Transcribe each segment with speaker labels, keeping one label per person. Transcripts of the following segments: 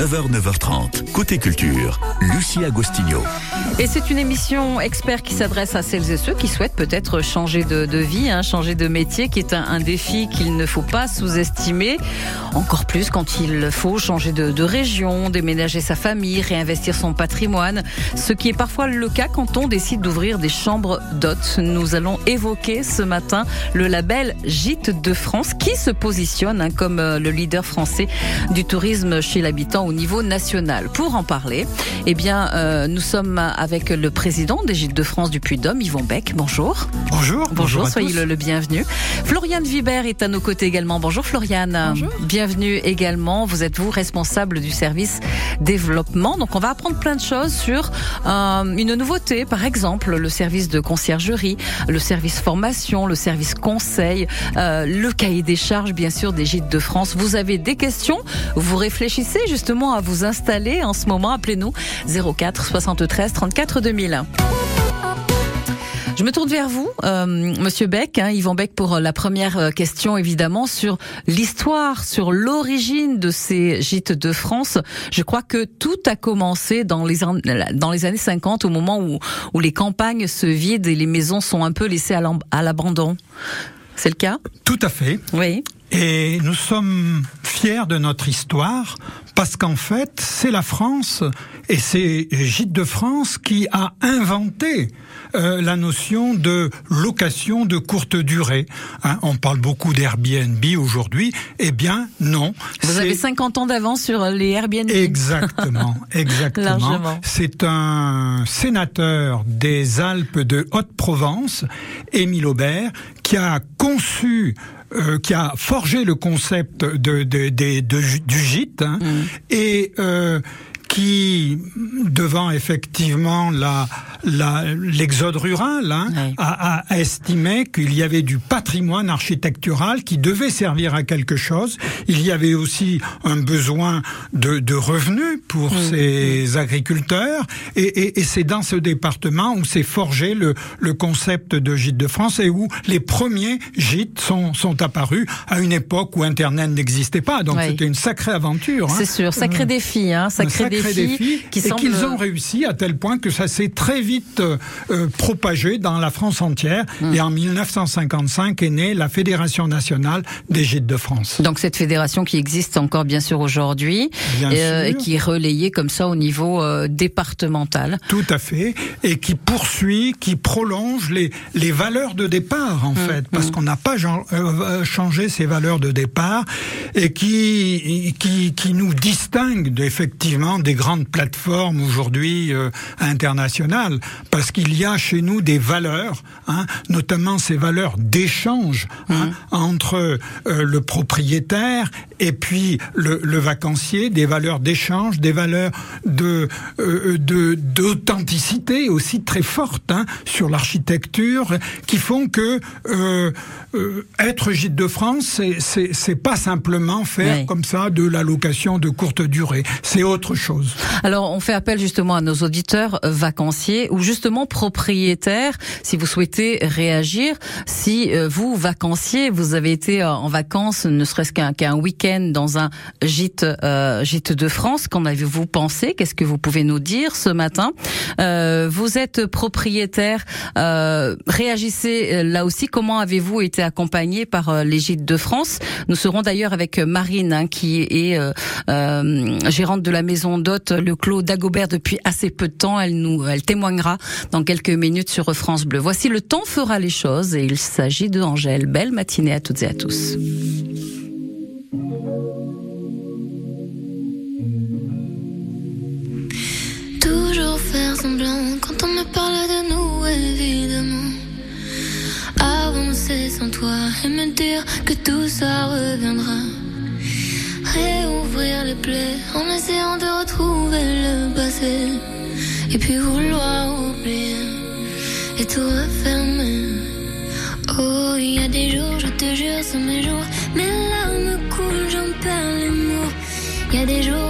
Speaker 1: 9h, 9h30. Côté culture, Lucie Agostinho.
Speaker 2: Et c'est une émission expert qui s'adresse à celles et ceux qui souhaitent peut-être changer de, vie, hein, changer de métier, qui est un, défi qu'il ne faut pas sous-estimer. Encore plus quand il faut changer de, de région, déménager sa famille, réinvestir son patrimoine. Ce qui est parfois le cas quand on décide d'ouvrir des chambres d'hôtes. Nous allons évoquer ce matin le label Gîte de France qui se positionne hein, comme euh, le leader français du tourisme chez l'habitant au niveau national. Pour en parler, eh bien, euh, nous sommes avec le président des Gîtes de France du Puy-de-Dôme, Yvon Beck. Bonjour.
Speaker 3: Bonjour.
Speaker 2: Bonjour, soyez le, le bienvenu. Floriane Vibert est à nos côtés également. Bonjour Floriane.
Speaker 4: Bonjour.
Speaker 2: Bienvenue également. Vous êtes vous responsable du service développement. Donc on va apprendre plein de choses sur euh, une nouveauté, par exemple le service de conciergerie, le service formation, le service conseil, euh, le cahier des charges bien sûr des gîtes de France. Vous avez des questions, vous réfléchissez justement à vous installer en ce moment. Appelez-nous 04 73 34 2000. Je me tourne vers vous, euh, Monsieur Beck, hein, Yvan Beck, pour la première euh, question, évidemment, sur l'histoire, sur l'origine de ces gîtes de France. Je crois que tout a commencé dans les, an- dans les années 50, au moment où, où les campagnes se vident et les maisons sont un peu laissées à l'abandon. C'est le cas?
Speaker 3: Tout à fait.
Speaker 2: Oui.
Speaker 3: Et nous sommes fiers de notre histoire parce qu'en fait, c'est la France et c'est Gîtes de France qui a inventé euh, la notion de location de courte durée. Hein, on parle beaucoup d'Airbnb aujourd'hui. Eh bien, non.
Speaker 2: Vous avez 50 ans d'avance sur les Airbnb.
Speaker 3: Exactement, exactement. C'est un sénateur des Alpes de Haute-Provence, Émile Aubert, qui a conçu euh, qui a forgé le concept de, de- de- de- du gîte hein, et euh, qui, devant effectivement la, la, l'exode rural, hein,
Speaker 2: Oui.
Speaker 3: a, a estimé qu'il y avait du patrimoine architectural qui devait servir à quelque chose. Il y avait aussi un besoin de, de revenus pour ces agriculteurs. Et, et, et c'est dans ce département où s'est forgé le, le concept de gîte de France et où les premiers gîtes sont, sont apparus à une époque où Internet n'existait pas. Donc
Speaker 2: Oui.
Speaker 3: c'était une sacrée aventure. hein.
Speaker 2: C'est sûr, sacré défi, hein,
Speaker 3: Un
Speaker 2: sacré, défi, qui
Speaker 3: et
Speaker 2: semble.
Speaker 3: qu'ils ont réussi à tel point que ça s'est très vite euh, euh, propagé dans la France entière.
Speaker 2: Hmm.
Speaker 3: Et en 1955 est née la Fédération nationale des gîtes de France.
Speaker 2: Donc cette fédération qui existe encore bien sûr aujourd'hui euh, et qui est relayée comme ça au niveau euh, départemental.
Speaker 3: Tout à fait, et qui poursuit, qui prolonge les, les valeurs de départ en fait, parce qu'on n'a pas changé ces valeurs de départ, et qui qui, qui nous distingue effectivement des grandes plateformes aujourd'hui euh, internationales, parce qu'il y a chez nous des valeurs, hein, notamment ces valeurs d'échange hein, entre euh, le propriétaire et puis le, le vacancier, des valeurs d'échange, des valeurs de euh, de d'authenticité aussi très fortes hein, sur l'architecture, qui font que être gîte de France, c'est pas simplement faire
Speaker 2: Oui.
Speaker 3: comme ça de la location de courte durée, c'est autre chose.
Speaker 2: Alors on fait appel justement à nos auditeurs vacanciers ou justement propriétaires si vous souhaitez réagir. Si euh, vous vacancier, vous avez été euh, en vacances, ne serait-ce qu'un qu'un week-end dans un gîte euh, gîte de France, qu'en avez-vous pensé? Qu'est-ce que vous pouvez nous dire ce matin? Euh, Vous êtes propriétaire, euh, réagissez euh, là aussi. Comment avez-vous été accompagné par les gîtes de France? Nous serons d'ailleurs avec Marine hein, qui est gérante de la maison d'hôte Le Clos d'Agobert depuis assez peu de temps. Elle nous, elle témoignera dans quelques minutes sur France Bleu. Voici le temps fera les choses et il s'agit de Angèle. Belle matinée à toutes et à tous.
Speaker 4: Réouvrir les plaies en essayant de retrouver le passé. Et puis vouloir oublier et tout refermer. Oh, il y a des jours, je te jure, c'est mes jours. Mes larmes coulent, j'en perds les mots. Il y a des jours,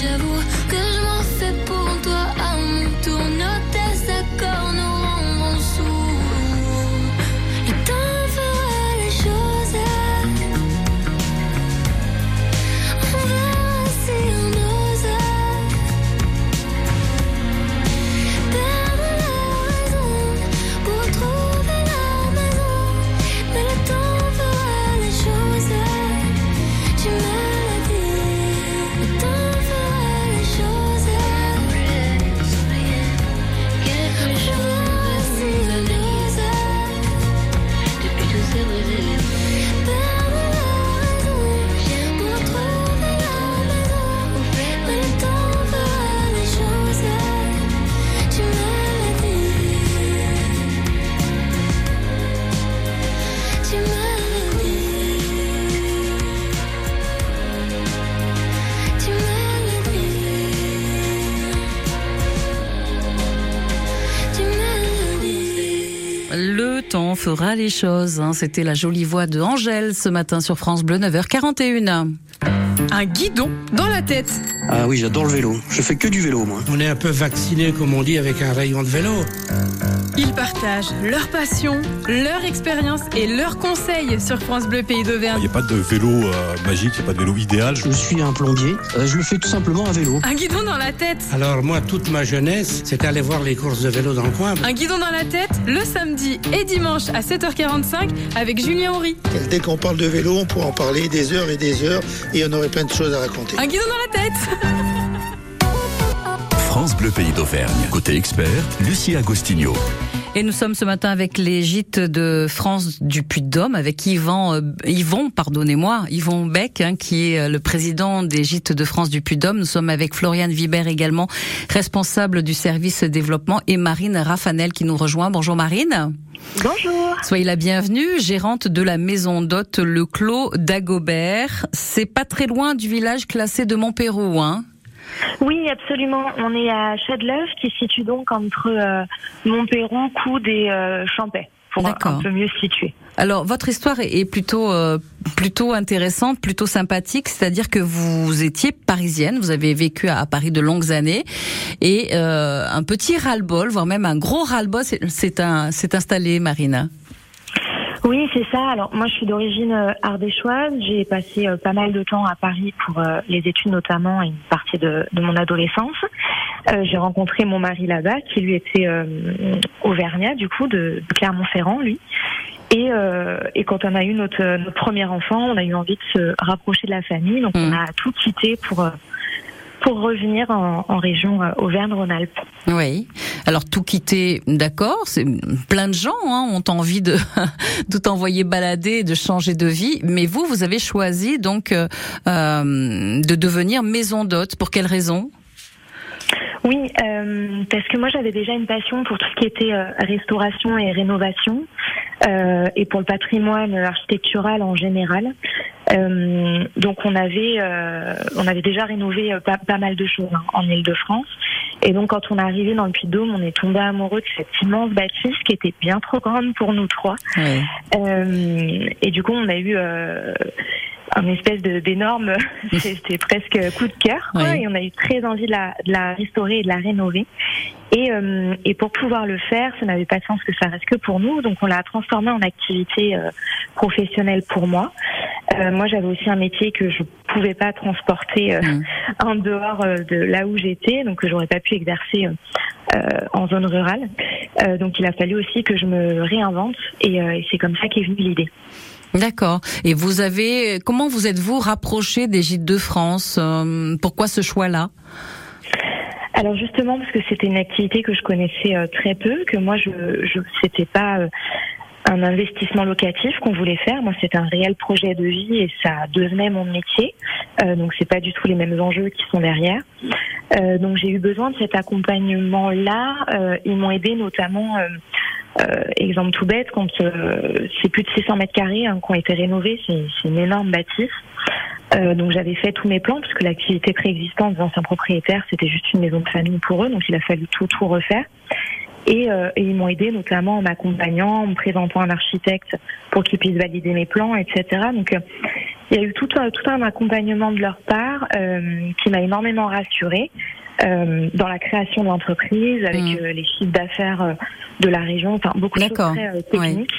Speaker 4: 这不 fera les choses.
Speaker 2: hein. C'était la jolie voix de Angèle ce matin sur France Bleu, 9h41.
Speaker 5: Un guidon dans la tête.
Speaker 6: Ah oui, j'adore le vélo. Je fais que du vélo, moi.
Speaker 7: On est un peu vacciné, comme on dit, avec un rayon de vélo.
Speaker 5: Ils partagent leur passion, leur expérience et leurs conseils sur France Bleu Pays
Speaker 8: Il
Speaker 5: d'Auvergne.
Speaker 8: n'y a pas de vélo euh, magique, il n'y a pas de vélo idéal.
Speaker 6: Je suis un plombier. Euh, je le fais tout simplement à vélo.
Speaker 5: Un guidon dans la tête.
Speaker 7: Alors moi, toute ma jeunesse, c'était aller voir les courses de vélo dans le coin.
Speaker 5: Un guidon dans la tête le samedi et dimanche à 7h45 avec Julien Horry.
Speaker 9: Dès qu'on parle de vélo, on pourra en parler des heures et des heures et on aurait plein de choses à raconter.
Speaker 5: Un guidon dans la tête.
Speaker 1: France Bleu Pays d'Auvergne. Côté expert, Lucie Agostinho.
Speaker 2: Et nous sommes ce matin avec les gîtes de France du Puy-de-Dôme, avec Yvan, euh, Yvon, pardonnez-moi, Yvon Beck, hein, qui est euh, le président des gîtes de France du Puy-de-Dôme. Nous sommes avec Floriane Vibert également, responsable du service développement, et Marine Raffanel qui nous rejoint. Bonjour Marine.
Speaker 10: Bonjour.
Speaker 2: Soyez la bienvenue, gérante de la maison d'hôte Le Clos d'Agobert. C'est pas très loin du village classé de Montpérou, hein
Speaker 10: Oui, absolument. On est à Châteauneuf, qui se situe donc entre euh, Montpérou, Coude et euh, Champais, pour un, peu mieux se situer.
Speaker 2: Alors, votre histoire est plutôt euh, plutôt intéressante, plutôt sympathique. C'est-à-dire que vous étiez parisienne, vous avez vécu à, à Paris de longues années, et euh, un petit ras-le-bol, voire même un gros ras-le-bol, c'est- c'est un s'est installé, Marina.
Speaker 10: Oui, c'est ça. Alors moi, je suis d'origine euh, ardéchoise. J'ai passé euh, pas mal de temps à Paris pour euh, les études notamment et une partie de, de mon adolescence. J'ai rencontré mon mari là-bas, qui lui était auvergnat du coup de, de Clermont-Ferrand, lui. Et, et quand on a eu notre, notre premier enfant, on a eu envie de se rapprocher de la famille, donc on
Speaker 2: Mm.
Speaker 10: a tout quitté pour pour revenir en, en région euh, Auvergne-Rhône-Alpes.
Speaker 2: Oui. Alors tout quitter, d'accord. C'est plein de gens hein, ont envie de de t'envoyer balader, de changer de vie. Mais vous, vous avez choisi donc euh, euh, de devenir maison d'hôte. Pour quelle raison?
Speaker 10: Oui, euh, parce que moi j'avais déjà une passion pour tout ce qui était euh, restauration et rénovation euh, et pour le patrimoine architectural en général. Euh, donc on avait euh, on avait déjà rénové euh, pas, pas mal de choses hein, en Île-de-France. Et donc quand on est arrivé dans le Puy-de-Dôme, on est tombé amoureux de cette immense bâtisse qui était bien trop grande pour nous trois.
Speaker 2: Oui.
Speaker 10: Euh, et du coup, on a eu euh, un espèce de- d'énorme, c'était presque coup de cœur, quoi,
Speaker 2: Oui.
Speaker 10: et on a eu très envie de la, de la restaurer et de la rénover. Et, euh, et pour pouvoir le faire, ça n'avait pas de sens que ça reste que pour nous, donc on l'a transformé en activité euh, professionnelle pour moi. Euh, moi, j'avais aussi un métier que je pouvais pas transporter euh,
Speaker 2: Mm.
Speaker 10: en dehors euh, de là où j'étais, donc que j'aurais pas pu exercer euh, en zone rurale. Euh, donc il a fallu aussi que je me réinvente, et, euh, et c'est comme ça qu'est venue l'idée.
Speaker 2: D'accord. Et vous avez comment vous êtes-vous rapproché des gîtes de France Euh, Pourquoi ce choix-là?
Speaker 10: Alors justement parce que c'était une activité que je connaissais euh, très peu, que moi je je c'était pas euh, un investissement locatif qu'on voulait faire. Moi, c'est un réel projet de vie et ça devenait mon métier. Euh, donc, c'est pas du tout les mêmes enjeux qui sont derrière. Euh, donc, j'ai eu besoin de cet accompagnement-là. Euh, ils m'ont aidé notamment. Euh, euh, exemple tout bête, quand euh, c'est plus de 600 mètres carrés hein, qui ont été rénovés, c'est une énorme bâtisse. Euh, donc j'avais fait tous mes plans puisque l'activité préexistante des anciens propriétaires c'était juste une maison de famille pour eux, donc il a fallu tout tout refaire. Et, euh, et ils m'ont aidé notamment en m'accompagnant, en me présentant un architecte pour qu'il puisse valider mes plans, etc. Donc euh, il y a eu tout un, tout un accompagnement de leur part euh, qui m'a énormément rassurée dans la création de l'entreprise, avec
Speaker 2: Mm.
Speaker 10: euh, les chiffres d'affaires euh, de la région, enfin beaucoup de choses
Speaker 2: D'accord.
Speaker 10: très euh, techniques.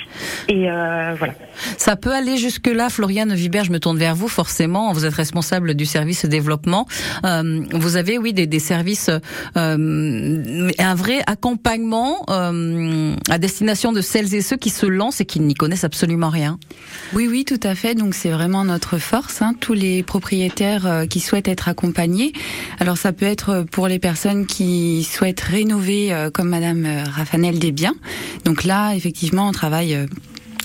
Speaker 10: Et euh, voilà.
Speaker 2: Ça peut aller jusque-là, Floriane Vibert, je me tourne vers vous forcément, vous êtes responsable du service développement. Euh, vous avez, oui, des, des services, euh, un vrai accompagnement euh, à destination de celles et ceux qui se lancent et qui n'y connaissent absolument rien.
Speaker 11: Oui, oui, tout à fait. Donc c'est vraiment notre force. Hein, tous les propriétaires euh, qui souhaitent être accompagnés. Alors ça peut être pour les personnes qui souhaitent rénover, euh, comme Madame euh, Raffanel des biens. Donc là, effectivement, on travaille. euh,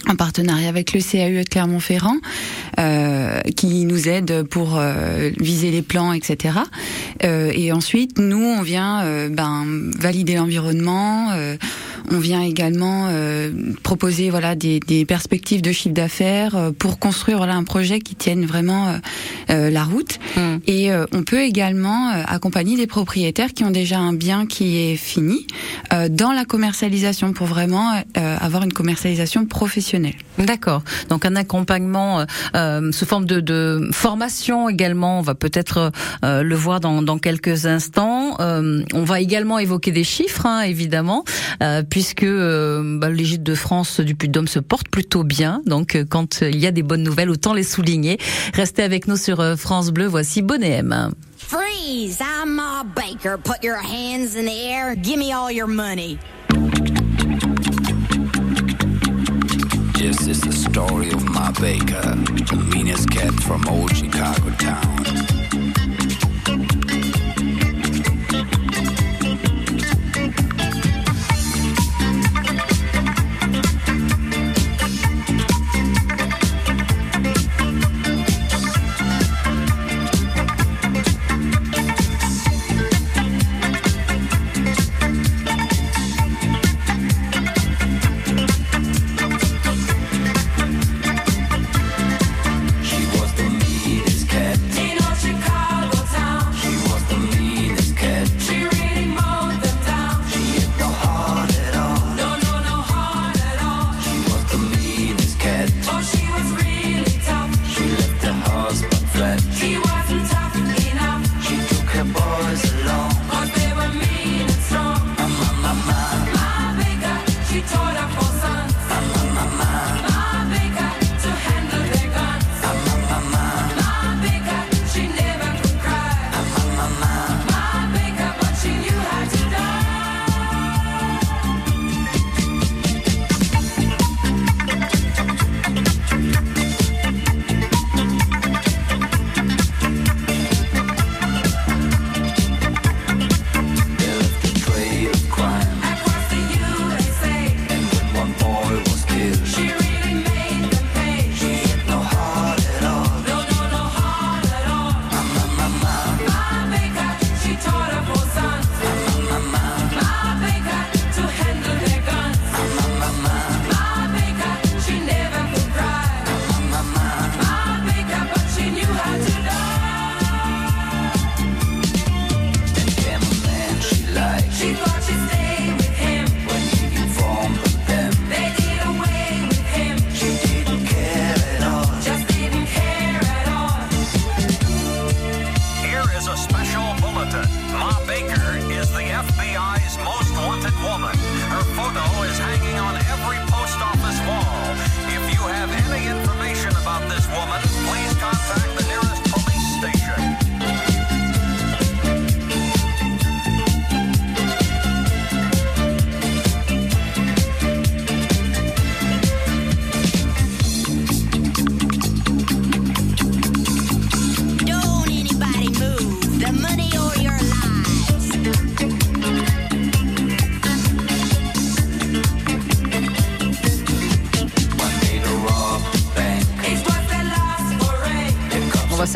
Speaker 11: en partenariat avec le CAE de Clermont-Ferrand, euh, qui nous aide pour euh, viser les plans, etc. Euh, et ensuite, nous, on vient ben, valider l'environnement. On vient également euh, proposer voilà des, des perspectives de chiffre d'affaires euh, pour construire voilà un projet qui tienne vraiment euh, euh, la route.
Speaker 2: Mm.
Speaker 11: Et euh, on peut également euh, accompagner des propriétaires qui ont déjà un bien qui est fini euh, dans la commercialisation pour vraiment euh, avoir une commercialisation professionnelle.
Speaker 2: D'accord. Donc un accompagnement sous forme de, de formation également. On va peut-être euh, le voir dans, dans quelques instants. Euh, on va également évoquer des chiffres, hein, évidemment, euh, puisque euh, bah, l'égide de France du Puy-de-Dôme se porte plutôt bien. Donc euh, quand il y a des bonnes nouvelles, autant les souligner. Restez avec nous sur euh, France Bleu. Voici Bonnet M.
Speaker 12: Freeze! I'm Ma Baker. Put your hands in the air. Give me all your money.
Speaker 13: This is the story of Ma Baker, the meanest cat from old Chicago town.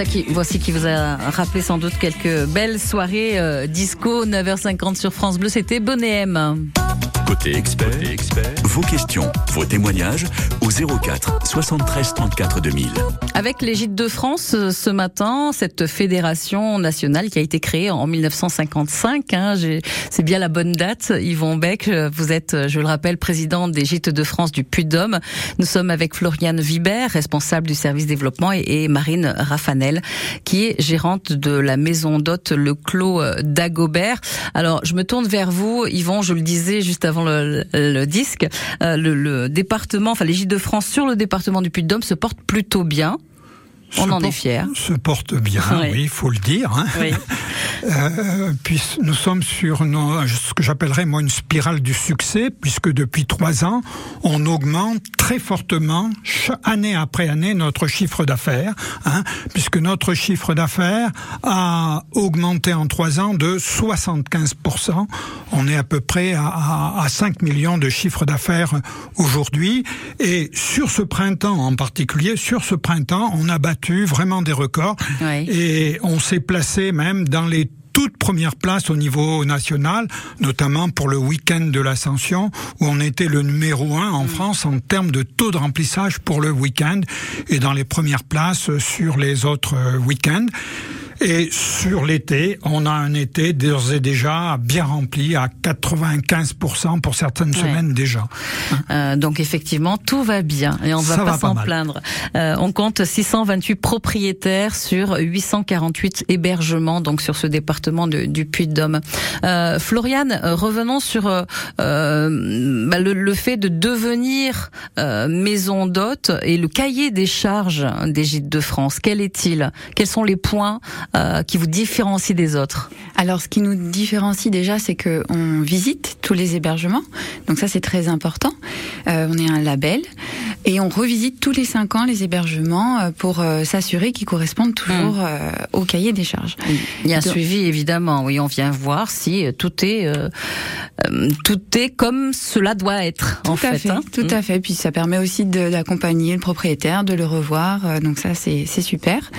Speaker 2: Ça qui, voici qui vous a rappelé sans doute quelques belles soirées euh, disco 9h50 sur France Bleu. C'était Bonnet M.
Speaker 1: Côté expert, vos questions, vos témoignages au 04 73 34 2000.
Speaker 2: Avec l'Égypte de France euh, ce matin, cette fédération nationale qui a été créée en 1955, hein, c'est bien la bonne date. Yvon Beck, euh, vous êtes, euh, je le rappelle, président des de France du Puy-de-Dôme. Nous sommes avec Floriane Vibert, responsable du service développement, et, Marine Raffanel, qui est gérante de la maison d'hôte Le Clos d'Agobert. Alors, je me tourne vers vous, Yvon, je le disais juste avant le, le disque, le, le département, enfin Gîtes de France sur le département du Puy-de-Dôme se portent plutôt bien. On
Speaker 3: Se
Speaker 2: en est fiers.
Speaker 3: Se porte bien,
Speaker 2: Oui.
Speaker 3: oui, il faut le dire. hein.
Speaker 2: Oui.
Speaker 3: Euh, puis nous sommes sur nos- ce que j'appellerais moi une spirale du succès, puisque depuis trois ans, on augmente très fortement, année après année, notre chiffre d'affaires, hein, puisque notre chiffre d'affaires a augmenté en trois ans de 75%. On est à peu près à, à, à 5 millions de chiffre d'affaires aujourd'hui. Et sur ce printemps en particulier, sur ce printemps, on a battu vraiment des records.
Speaker 2: Oui.
Speaker 3: Et on s'est placé même dans les toutes premières places au niveau national, notamment pour le week-end de l'Ascension, où on était le numéro un en France en termes de taux de remplissage pour le week-end, et dans les premières places sur les autres euh, week-ends. Et sur l'été, on a un été d'ores et déjà bien rempli à 95% pour certaines
Speaker 2: Ouais.
Speaker 3: semaines déjà.
Speaker 2: Euh, donc effectivement, tout va bien et on ne va
Speaker 3: Ça
Speaker 2: pas s'en plaindre. Euh, on compte 628 propriétaires sur 848 hébergements donc sur ce département de- du Puy-de-Dôme. Euh, Floriane, euh, revenons sur euh, euh, bah, le, le fait de devenir euh, maison d'hôte et le cahier des charges des gîtes de France. Quel est-il? Quels sont les points euh, qui vous différencient des autres
Speaker 11: Alors, ce qui nous différencie déjà, c'est que on visite tous les hébergements. Donc ça, c'est très important. Euh, on est un label et on revisite tous les cinq ans les hébergements euh, pour euh, s'assurer qu'ils correspondent toujours euh, au cahier des charges.
Speaker 2: Il y a un
Speaker 11: Donc-
Speaker 2: suivi évidemment. Oui, on vient voir si euh, tout est tout est comme cela doit être en
Speaker 11: Tout à
Speaker 2: fait.
Speaker 11: fait,
Speaker 2: hein.
Speaker 11: tout à fait. Puis ça permet aussi d'accompagner le propriétaire, de le revoir. Donc ça, c'est super.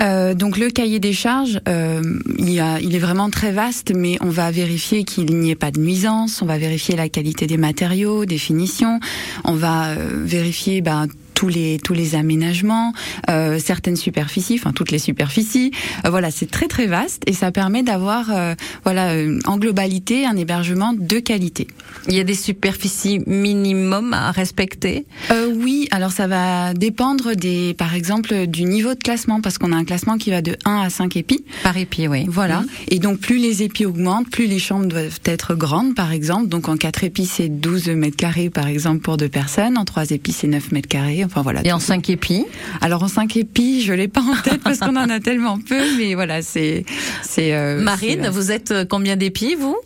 Speaker 11: Euh, donc le cahier des charges, euh, il, y a, est vraiment très vaste, mais on va vérifier qu'il n'y ait pas de nuisance, on va vérifier la qualité des matériaux, des finitions, on va euh, vérifier ben, tous les tous les aménagements, euh, certaines superficies, enfin toutes les superficies. Euh, voilà, c'est très très vaste et ça permet d'avoir euh, voilà euh, en globalité un hébergement de qualité.
Speaker 2: Il y a des superficies minimum à respecter?
Speaker 11: Euh, oui, alors ça va dépendre des, par exemple, du niveau de classement, parce qu'on a un classement qui va de 1 à 5 épis.
Speaker 2: Par épi, oui.
Speaker 11: Voilà. Et donc plus les épis augmentent, plus les chambres doivent être grandes, par exemple. Donc en 4 épis, c'est 12 mètres carrés, par exemple, pour deux personnes. En 3 épis, c'est 9 mètres carrés. Enfin voilà.
Speaker 2: Et en 5 épis
Speaker 11: Alors en 5 épis, je l'ai pas en tête parce qu'on en a tellement peu, mais voilà, c'est, c'est. euh,
Speaker 2: Marine, vous êtes euh, combien d'épis vous?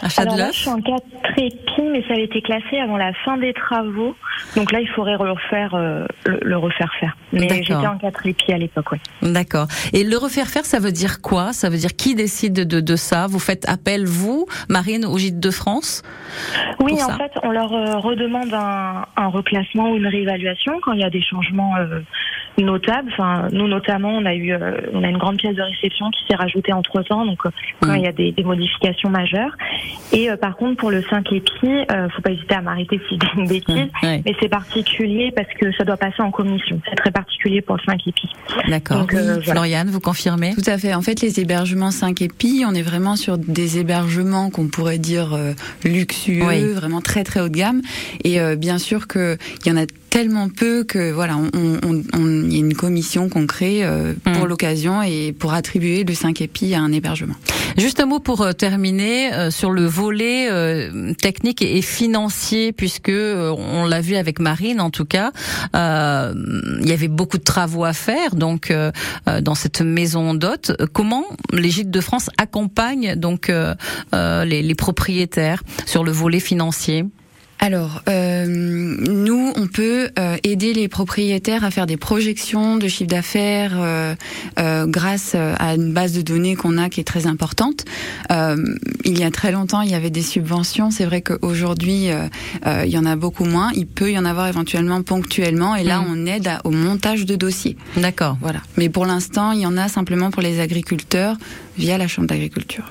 Speaker 2: À
Speaker 10: Alors là,
Speaker 2: Châteauneuf
Speaker 10: je suis en 4 épis, mais ça avait été classé avant la fin des travaux. Donc là, il faudrait refaire, euh, le, le refaire faire. Mais j'étais en 4 épis à l'époque, oui.
Speaker 2: D'accord. Et le refaire faire, ça veut dire quoi? Ça veut dire qui décide de, de ça? Vous faites appel, vous, Marine, au Gîte de France?
Speaker 10: Oui, en
Speaker 2: ça
Speaker 10: fait, on leur euh, redemande un, un reclassement ou une réévaluation quand il y a des changements euh, notables. Enfin, nous notamment, on a eu, euh, on a une grande pièce de réception qui s'est rajoutée entre temps, donc euh,
Speaker 2: Mm.
Speaker 10: il y a des, des modifications majeures. Et euh, par contre, pour le 5 épis, euh, faut pas hésiter à m'arrêter si je dis une bêtise,
Speaker 2: ouais.
Speaker 10: mais c'est particulier parce que ça doit passer en commission. C'est très particulier pour le 5 épis.
Speaker 2: D'accord.
Speaker 10: Euh, voilà.
Speaker 2: Floriane, vous confirmez?
Speaker 11: Tout à fait. En fait, les hébergements 5 épis, on est vraiment sur des hébergements qu'on pourrait dire euh, luxueux,
Speaker 2: Oui.
Speaker 11: vraiment très très haut de gamme. Et euh, bien sûr que il y en a tellement peu que voilà, on, on, on- il y a une commission qu'on crée euh, pour
Speaker 2: Mm.
Speaker 11: l'occasion et pour attribuer le 5 épis à un hébergement.
Speaker 2: Juste un mot pour euh, terminer euh, sur le volet euh, technique et, financier, puisque euh, on l'a vu avec Marine en tout cas, euh, il y avait beaucoup de travaux à faire donc dans cette maison d'hôtes. Comment les Gîtes de France accompagnent donc les, les propriétaires sur le volet financier?
Speaker 11: Alors, euh, nous, on peut euh, aider les propriétaires à faire des projections de chiffre d'affaires euh, euh, grâce à une base de données qu'on a qui est très importante. il y a très longtemps, il y avait des subventions. C'est vrai qu'aujourd'hui, il y en a beaucoup moins. Il peut y en avoir éventuellement ponctuellement. Et là,
Speaker 2: Mm.
Speaker 11: on aide à- au montage de dossiers.
Speaker 2: D'accord.
Speaker 11: Voilà. Mais pour l'instant, il y en a simplement pour les agriculteurs via la Chambre d'agriculture.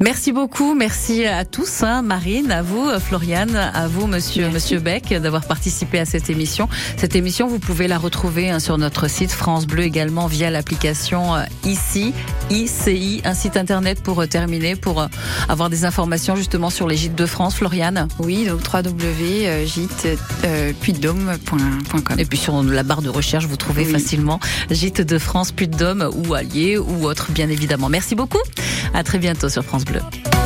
Speaker 2: Merci beaucoup, merci à tous, hein, Marine, à vous, Floriane, à vous, Monsieur Monsieur Beck, d'avoir participé à cette émission. Cette émission, vous pouvez la retrouver hein, sur notre site France Bleu également via l'application euh, ici ICI, un site internet pour euh, terminer, pour euh, avoir des informations justement sur les gîtes de France, Floriane?
Speaker 11: Oui, donc www.gîte-puy-de-dôme.com.
Speaker 2: Et puis sur la barre de recherche, vous trouvez
Speaker 11: Oui.
Speaker 2: facilement Gîte de France, Puy de Dôme ou Allier ou autre, bien évidemment. Merci beaucoup. À très bientôt sur Bleu.